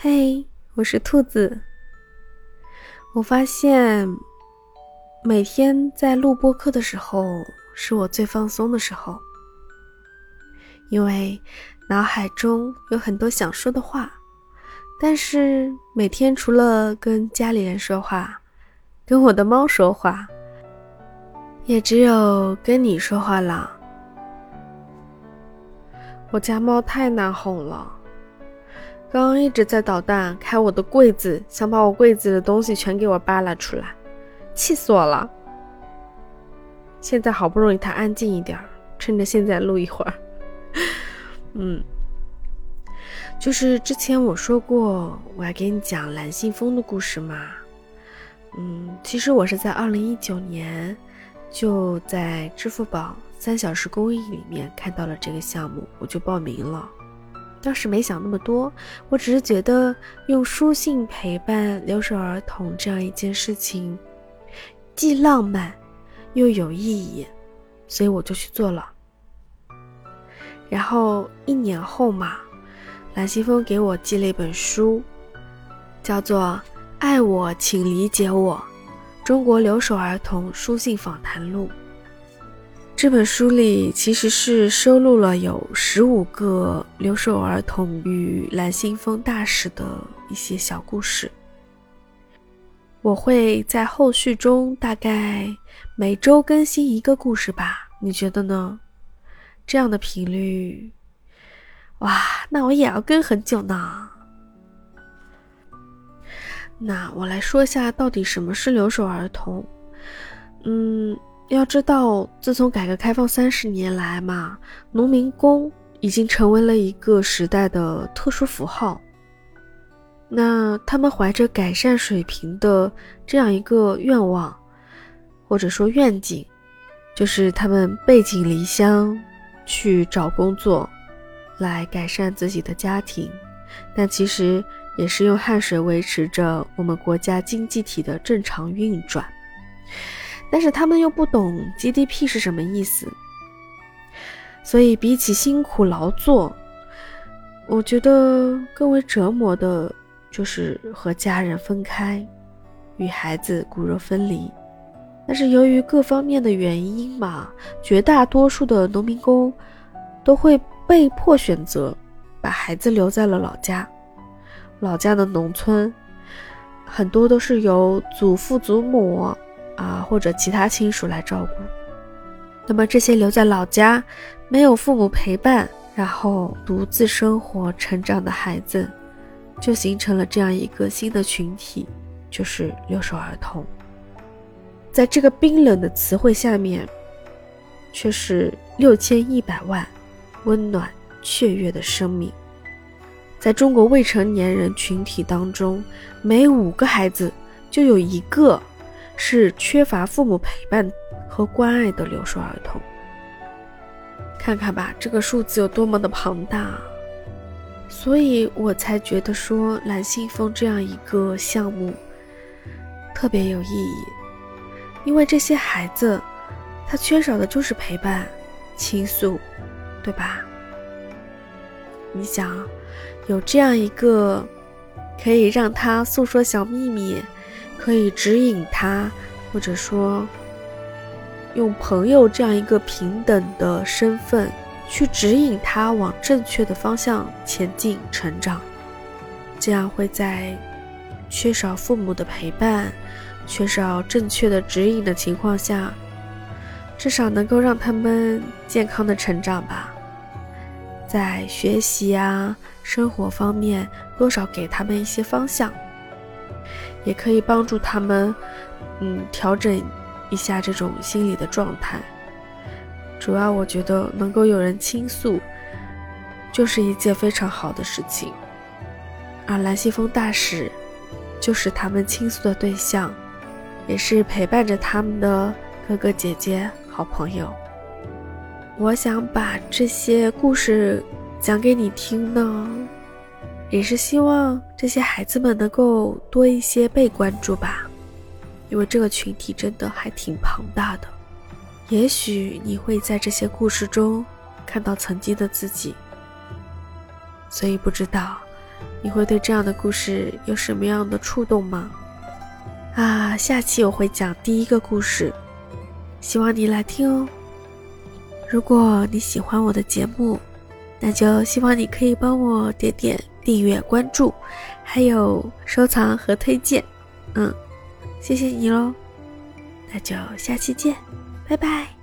嘿，我是兔子。我发现每天在录播课的时候是我最放松的时候，因为脑海中有很多想说的话，但是每天除了跟家里人说话，跟我的猫说话，也只有跟你说话了。我家猫太难哄了。刚刚一直在捣蛋，开我的柜子，想把我柜子的东西全给我扒拉出来，气死我了。现在好不容易它安静一点，趁着现在录一会儿。嗯，就是之前我说过我要给你讲蓝信封的故事嘛。嗯，其实我是在二零一九年就在支付宝三小时公益里面看到了这个项目，我就报名了。当时没想那么多，我只是觉得用书信陪伴留守儿童这样一件事情，既浪漫又有意义，所以我就去做了。然后一年后嘛，蓝溪峰给我寄了一本书，叫做《爱我请理解我：中国留守儿童书信访谈录》。这本书里其实是收录了有十五个留守儿童与蓝信封大使的一些小故事。我会在后续中大概每周更新一个故事吧，你觉得呢？这样的频率，哇，那我也要跟很久呢。那我来说一下，到底什么是留守儿童？嗯。要知道，自从改革开放三十年来嘛，农民工已经成为了一个时代的特殊符号。那他们怀着改善水平的这样一个愿望，或者说愿景，就是他们背井离乡去找工作，来改善自己的家庭，但其实也是用汗水维持着我们国家经济体的正常运转。但是他们又不懂 GDP 是什么意思，所以比起辛苦劳作，我觉得更为折磨的就是和家人分开，与孩子骨肉分离。但是由于各方面的原因嘛，绝大多数的农民工都会被迫选择把孩子留在了老家。老家的农村很多都是由祖父祖母。啊，或者其他亲属来照顾。那么这些留在老家，没有父母陪伴，然后独自生活成长的孩子，就形成了这样一个新的群体，就是留守儿童。在这个冰冷的词汇下面，却是六千一百万温暖雀跃的生命。在中国未成年人群体当中，每五个孩子就有一个。是缺乏父母陪伴和关爱的留守儿童。看看吧，这个数字有多么的庞大，所以我才觉得说蓝信封这样一个项目特别有意义，因为这些孩子他缺少的就是陪伴、倾诉，对吧？你想有这样一个可以让他诉说小秘密。可以指引他，或者说用朋友这样一个平等的身份去指引他往正确的方向前进成长，这样会在缺少父母的陪伴、缺少正确的指引的情况下，至少能够让他们健康的成长吧，在学习啊、生活方面多少给他们一些方向。也可以帮助他们，嗯，调整一下这种心理的状态。主要我觉得能够有人倾诉，就是一件非常好的事情。而蓝信封大使，就是他们倾诉的对象，也是陪伴着他们的哥哥姐姐、好朋友。我想把这些故事讲给你听呢。也是希望这些孩子们能够多一些被关注吧因为这个群体真的还挺庞大的。也许你会在这些故事中看到曾经的自己所以不知道你会对这样的故事有什么样的触动吗？啊下期我会讲第一个故事希望你来听哦。如果你喜欢我的节目那就希望你可以帮我点点订阅关注，还有收藏和推荐。嗯，谢谢你喽，那就下期见，拜拜。